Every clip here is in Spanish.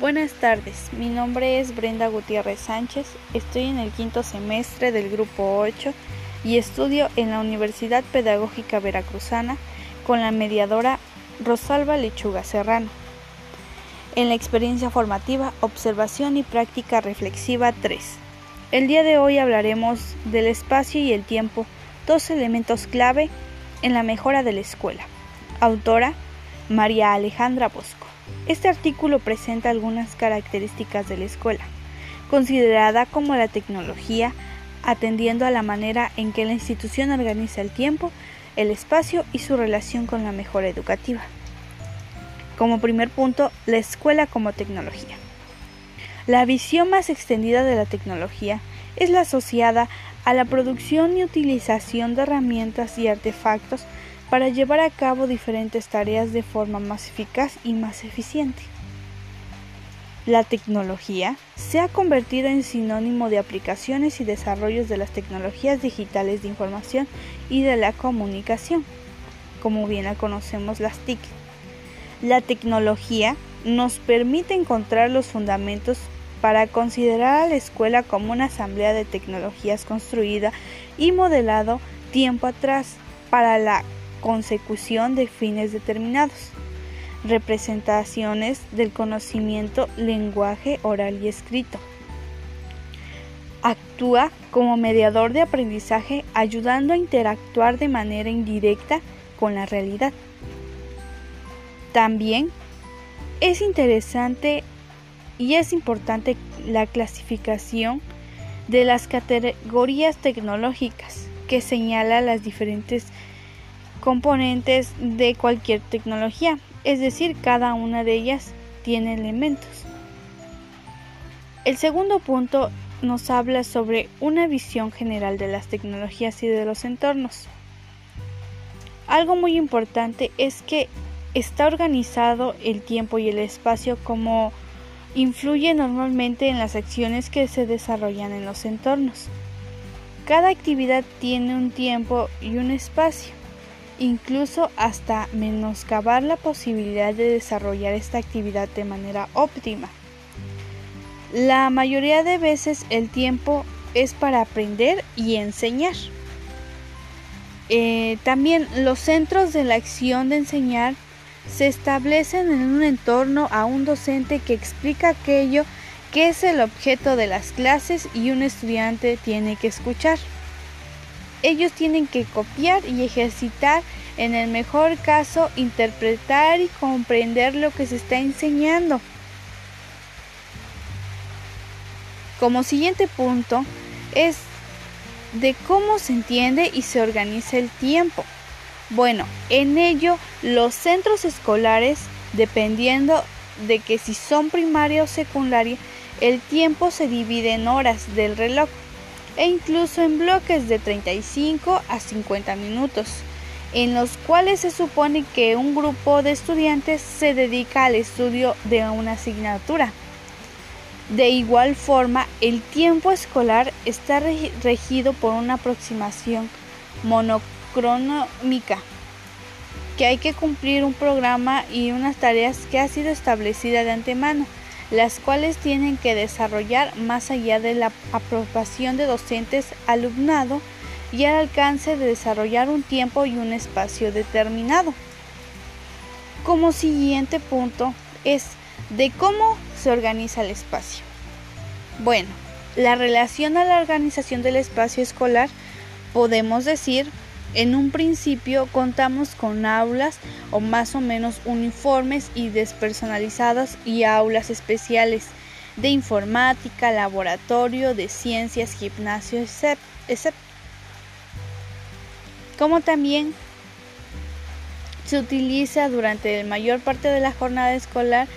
Buenas tardes, mi nombre es Brenda Gutiérrez Sánchez, estoy en el quinto semestre del grupo 8 y estudio en la Universidad Pedagógica Veracruzana con la mediadora Rosalba Lechuga Serrano. En la experiencia formativa, observación y práctica reflexiva 3. El día de hoy hablaremos del espacio y el tiempo, dos elementos clave en la mejora de la escuela. Autora María Alejandra Bosco. Este artículo presenta algunas características de la escuela, considerada como la tecnología, atendiendo a la manera en que la institución organiza el tiempo, el espacio y su relación con la mejora educativa. Como primer punto, la escuela como tecnología. La visión más extendida de la tecnología es la asociada a la producción y utilización de herramientas y artefactos para llevar a cabo diferentes tareas de forma más eficaz y más eficiente. La tecnología se ha convertido en sinónimo de aplicaciones y desarrollos de las tecnologías digitales de información y de la comunicación, como bien la conocemos las TIC. La tecnología nos permite encontrar los fundamentos para considerar a la escuela como una asamblea de tecnologías construida y modelado tiempo atrás para la consecución de fines determinados, representaciones del conocimiento, lenguaje oral y escrito. Actúa como mediador de aprendizaje ayudando a interactuar de manera indirecta con la realidad. También es interesante y es importante la clasificación de las categorías tecnológicas que señala las diferentes componentes de cualquier tecnología, es decir, cada una de ellas tiene elementos. El segundo punto nos habla sobre una visión general de las tecnologías y de los entornos. Algo muy importante es que está organizado el tiempo y el espacio como influye normalmente en las acciones que se desarrollan en los entornos. Cada actividad tiene un tiempo y un espacio incluso hasta menoscabar la posibilidad de desarrollar esta actividad de manera óptima. La mayoría de veces el tiempo es para aprender y enseñar. Eh, también los centros de la acción de enseñar se establecen en un entorno a un docente que explica aquello que es el objeto de las clases y un estudiante tiene que escuchar. Ellos tienen que copiar y ejercitar, en el mejor caso, interpretar y comprender lo que se está enseñando. Como siguiente punto es de cómo se entiende y se organiza el tiempo. Bueno, en ello los centros escolares, dependiendo de que si son primaria o secundaria, el tiempo se divide en horas del reloj e incluso en bloques de 35 a 50 minutos, en los cuales se supone que un grupo de estudiantes se dedica al estudio de una asignatura. De igual forma, el tiempo escolar está regido por una aproximación monocronómica, que hay que cumplir un programa y unas tareas que ha sido establecida de antemano las cuales tienen que desarrollar más allá de la aprobación de docentes, alumnado y al alcance de desarrollar un tiempo y un espacio determinado. Como siguiente punto es de cómo se organiza el espacio. Bueno, la relación a la organización del espacio escolar podemos decir en un principio contamos con aulas o más o menos uniformes y despersonalizadas y aulas especiales de informática, laboratorio, de ciencias, gimnasio, etc. Como también se utiliza durante la mayor parte de la jornada escolar,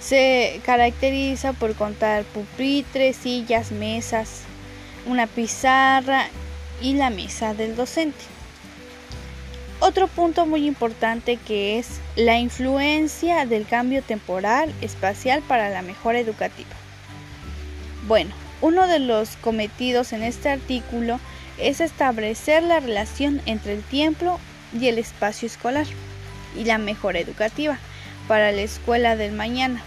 se caracteriza por contar pupitres, sillas, mesas, una pizarra y la mesa del docente. Otro punto muy importante que es la influencia del cambio temporal espacial para la mejora educativa. Bueno, uno de los cometidos en este artículo es establecer la relación entre el tiempo y el espacio escolar y la mejora educativa para la escuela del mañana.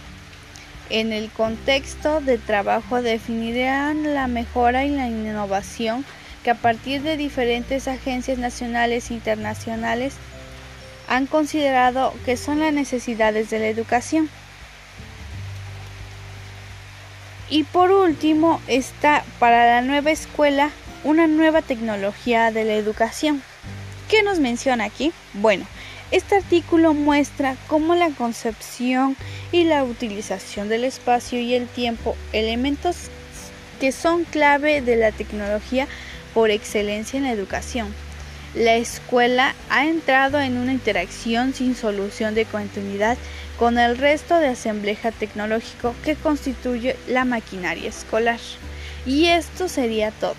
En el contexto de trabajo definirán la mejora y la innovación que a partir de diferentes agencias nacionales e internacionales han considerado que son las necesidades de la educación. Y por último está para la nueva escuela una nueva tecnología de la educación. ¿Qué nos menciona aquí? Bueno, este artículo muestra cómo la concepción y la utilización del espacio y el tiempo, elementos que son clave de la tecnología por excelencia en la educación. La escuela ha entrado en una interacción sin solución de continuidad con el resto de asambleja tecnológico que constituye la maquinaria escolar. Y esto sería todo.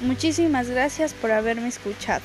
Muchísimas gracias por haberme escuchado.